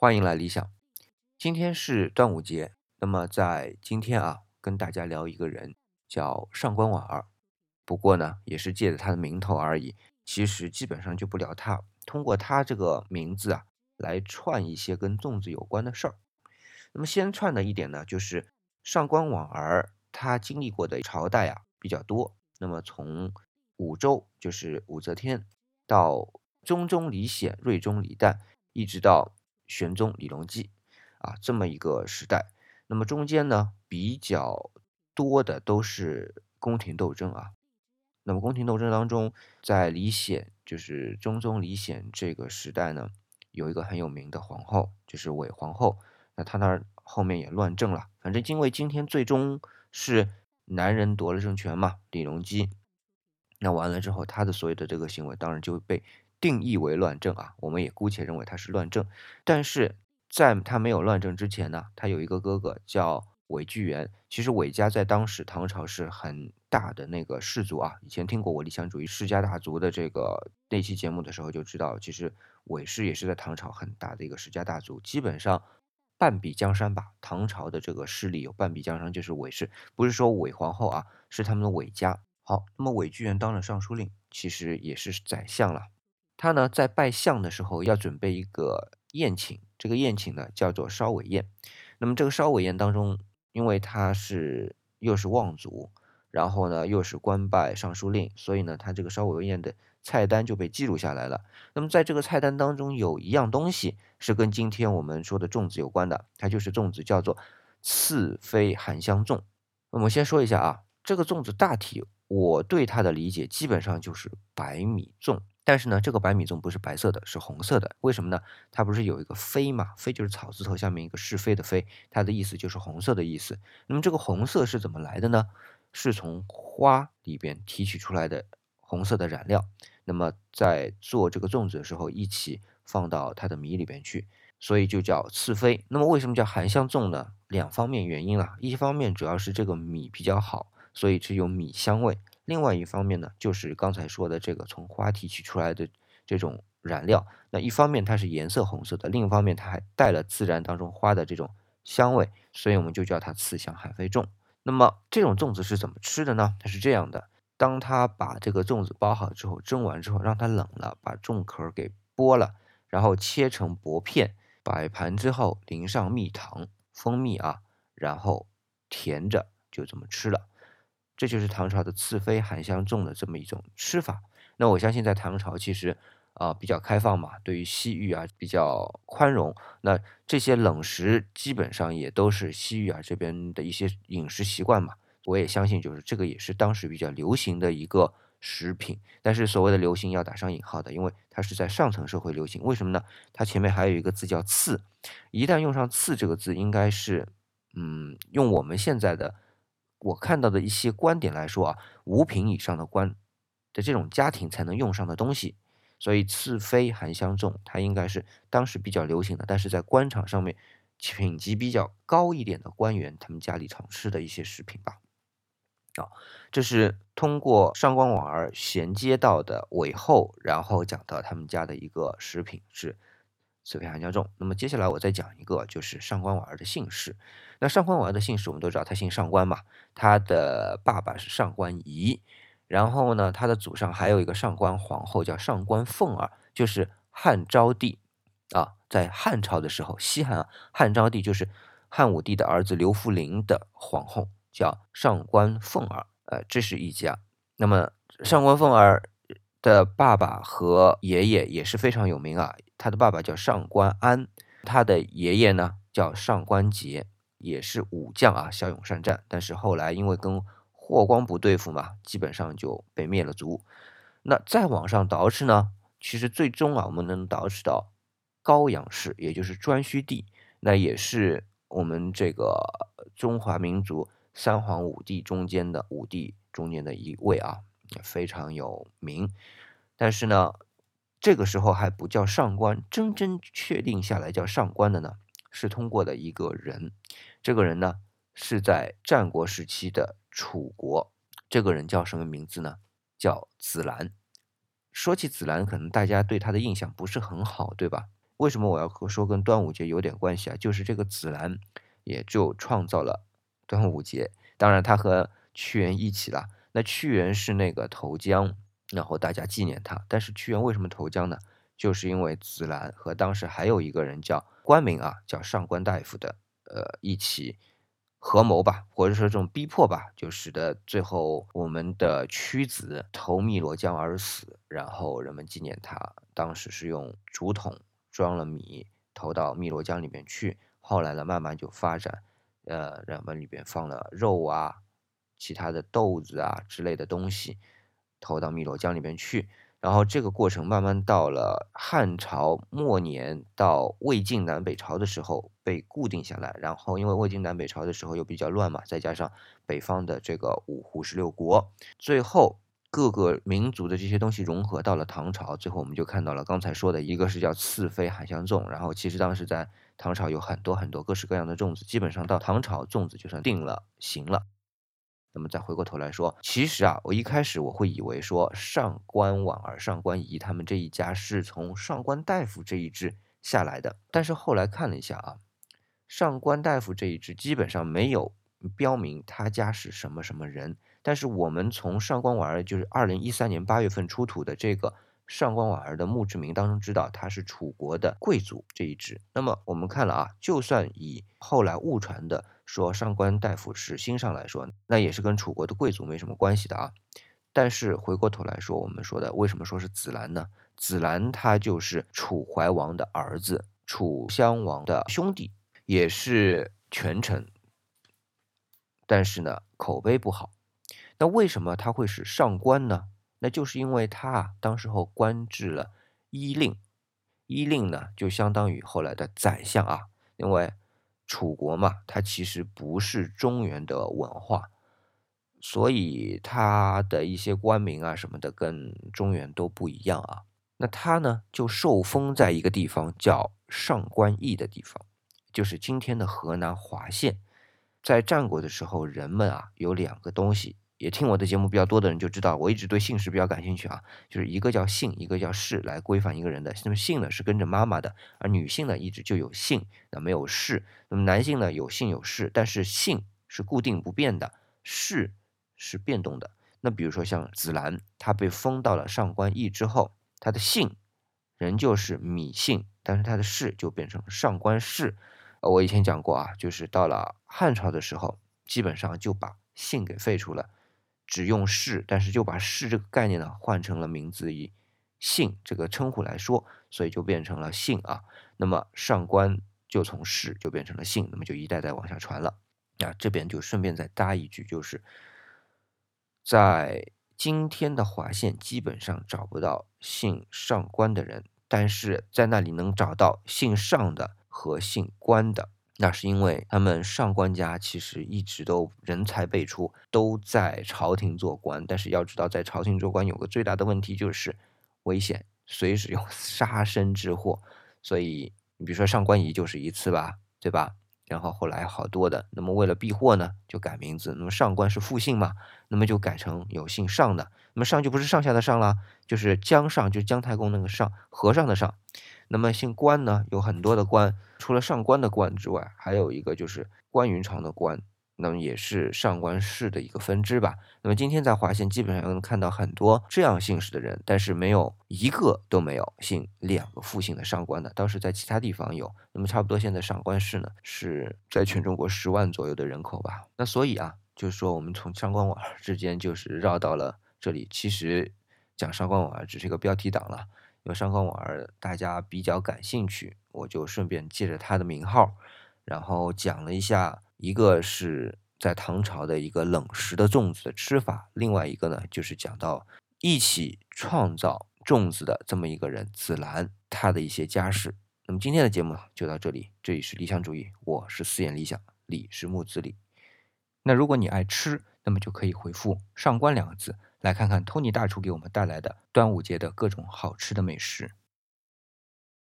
欢迎来理想。今天是端午节，那么在今天啊，跟大家聊一个人，叫上官婉儿。不过呢，也是借着他的名头而已。其实基本上就不聊他，通过他这个名字啊，来串一些跟粽子有关的事儿。那么先串的一点呢，就是上官婉儿他经历过的朝代啊比较多。那么从武周，就是武则天，到中宗李显、睿宗李旦，一直到玄宗李隆基，啊，这么一个时代，那么中间呢比较多的都是宫廷斗争啊。那么宫廷斗争当中，在李显就是中宗李显这个时代呢，有一个很有名的皇后，就是韦皇后。那她那儿后面也乱政了，反正因为今天最终是男人夺了政权嘛，李隆基。那完了之后，他的所有的这个行为当然就被。定义为乱政啊，我们也姑且认为他是乱政。但是在他没有乱政之前呢，他有一个哥哥叫韦巨源。其实韦家在当时唐朝是很大的那个氏族啊。以前听过我理想主义世家大族的这个那期节目的时候，就知道其实韦氏也是在唐朝很大的一个世家大族，基本上半壁江山吧。唐朝的这个势力有半壁江山，就是韦氏，不是说韦皇后啊，是他们的韦家。好，那么韦巨源当了尚书令，其实也是宰相了。他呢，在拜相的时候要准备一个宴请，这个宴请呢叫做烧尾宴。那么这个烧尾宴当中，因为他是又是望族，然后呢又是官拜尚书令，所以呢他这个烧尾宴的菜单就被记录下来了。那么在这个菜单当中，有一样东西是跟今天我们说的粽子有关的，它就是粽子，叫做赐妃含香粽。我们先说一下啊，这个粽子大体我对它的理解基本上就是白米粽。但是呢，这个白米粽不是白色的，是红色的。为什么呢？它不是有一个“飞”嘛？“飞”就是草字头下面一个是非的“非”，它的意思就是红色的意思。那么这个红色是怎么来的呢？是从花里边提取出来的红色的染料。那么在做这个粽子的时候，一起放到它的米里边去，所以就叫赐妃。那么为什么叫含香粽呢？两方面原因啦。一方面主要是这个米比较好，所以只有米香味。另外一方面呢，就是刚才说的这个从花提取出来的这种染料，那一方面它是颜色红色的，另一方面它还带了自然当中花的这种香味，所以我们就叫它刺香海飞粽。那么这种粽子是怎么吃的呢？它是这样的：当它把这个粽子包好之后，蒸完之后让它冷了，把粽壳给剥了，然后切成薄片，摆盘之后淋上蜜糖、蜂蜜啊，然后甜着就这么吃了。这就是唐朝的赐妃含香粽的这么一种吃法。那我相信在唐朝其实啊比较开放嘛，对于西域啊比较宽容。那这些冷食基本上也都是西域啊这边的一些饮食习惯嘛。我也相信就是这个也是当时比较流行的一个食品。但是所谓的流行要打上引号的，因为它是在上层社会流行。为什么呢？它前面还有一个字叫赐，一旦用上赐这个字，应该是嗯用我们现在的。我看到的一些观点来说啊，五品以上的官的这种家庭才能用上的东西，所以赐妃含香粽，它应该是当时比较流行的，但是在官场上面品级比较高一点的官员，他们家里常吃的一些食品吧。啊，这是通过上官婉儿衔接到的尾后，然后讲到他们家的一个食品是。赐妃含香粽。那么接下来我再讲一个，就是上官婉儿的姓氏。那上官婉儿的姓氏我们都知道，她姓上官嘛。她的爸爸是上官仪，然后呢，她的祖上还有一个上官皇后叫上官凤儿，就是汉昭帝啊，在汉朝的时候，西汉啊，汉昭帝就是汉武帝的儿子刘弗陵的皇后，叫上官凤儿。呃，这是一家。那么上官凤儿。的爸爸和爷爷也是非常有名啊。他的爸爸叫上官安，他的爷爷呢叫上官桀，也是武将啊，骁勇善战。但是后来因为跟霍光不对付嘛，基本上就被灭了族。那再往上倒饬呢，其实最终啊，我们能倒饬到高阳氏，也就是颛顼帝，那也是我们这个中华民族三皇五帝中间的五帝中间的一位啊。非常有名，但是呢，这个时候还不叫上官，真正确定下来叫上官的呢，是通过的一个人。这个人呢，是在战国时期的楚国。这个人叫什么名字呢？叫子兰。说起子兰，可能大家对他的印象不是很好，对吧？为什么我要说跟端午节有点关系啊？就是这个子兰也就创造了端午节，当然他和屈原一起了。那屈原是那个投江，然后大家纪念他。但是屈原为什么投江呢？就是因为紫兰和当时还有一个人叫官名啊，叫上官大夫的，呃，一起合谋吧，或者说这种逼迫吧，就使得最后我们的屈子投汨罗江而死。然后人们纪念他，当时是用竹筒装了米投到汨罗江里面去。后来呢，慢慢就发展，呃，人们里边放了肉啊。其他的豆子啊之类的东西投到汨罗江里面去，然后这个过程慢慢到了汉朝末年到魏晋南北朝的时候被固定下来，然后因为魏晋南北朝的时候又比较乱嘛，再加上北方的这个五胡十六国，最后各个民族的这些东西融合到了唐朝，最后我们就看到了刚才说的一个是叫赐妃海相粽，然后其实当时在唐朝有很多很多各式各样的粽子，基本上到唐朝粽子就算定了型了。那么再回过头来说，其实啊，我一开始我会以为说上官婉儿、上官仪他们这一家是从上官大夫这一支下来的，但是后来看了一下啊，上官大夫这一支基本上没有标明他家是什么什么人，但是我们从上官婉儿就是二零一三年八月份出土的这个。上官婉儿的墓志铭当中知道他是楚国的贵族这一支。那么我们看了啊，就算以后来误传的说上官大夫是新上来说，那也是跟楚国的贵族没什么关系的啊。但是回过头来说，我们说的为什么说是子兰呢？子兰他就是楚怀王的儿子，楚襄王的兄弟，也是权臣。但是呢，口碑不好。那为什么他会是上官呢？那就是因为他啊，当时候官至了伊令，伊令呢就相当于后来的宰相啊。因为楚国嘛，它其实不是中原的文化，所以它的一些官名啊什么的跟中原都不一样啊。那他呢就受封在一个地方叫上官邑的地方，就是今天的河南滑县。在战国的时候，人们啊有两个东西。也听我的节目比较多的人就知道，我一直对姓氏比较感兴趣啊，就是一个叫姓，一个叫氏，来规范一个人的。那么姓呢是跟着妈妈的，而女性呢一直就有姓，那没有氏。那么男性呢有姓有氏，但是姓是固定不变的，氏是变动的。那比如说像子兰，他被封到了上官邑之后，他的姓仍旧是芈姓，但是他的氏就变成上官氏。我以前讲过啊，就是到了汉朝的时候，基本上就把姓给废除了。只用氏，但是就把氏这个概念呢换成了名字以姓这个称呼来说，所以就变成了姓啊。那么上官就从氏就变成了姓，那么就一代代往下传了。啊，这边就顺便再搭一句，就是在今天的华县基本上找不到姓上官的人，但是在那里能找到姓上的和姓关的。那是因为他们上官家其实一直都人才辈出，都在朝廷做官。但是要知道，在朝廷做官有个最大的问题就是危险，随时有 杀身之祸。所以你比如说上官仪就是一次吧，对吧？然后后来好多的，那么为了避祸呢，就改名字。那么上官是复姓嘛，那么就改成有姓上的。那么上就不是上下的上了，就是姜上，就是姜太公那个上，和尚的上。那么姓关呢，有很多的关，除了上官的关之外，还有一个就是关云长的关，那么也是上官氏的一个分支吧。那么今天在华县基本上能看到很多这样姓氏的人，但是没有一个都没有姓两个复姓的上官的，倒是在其他地方有。那么差不多现在上官氏呢是在全中国十万左右的人口吧。那所以啊，就是说我们从上官婉儿之间就是绕到了这里，其实讲上官婉儿只是一个标题党了。因为上官婉儿大家比较感兴趣，我就顺便借着他的名号，然后讲了一下，一个是在唐朝的一个冷食的粽子的吃法，另外一个呢就是讲到一起创造粽子的这么一个人紫兰，他的一些家事。那么今天的节目就到这里，这里是理想主义，我是四眼理想，李是木子李。那如果你爱吃，那么就可以回复“上官”两个字。来看看托尼大厨给我们带来的端午节的各种好吃的美食。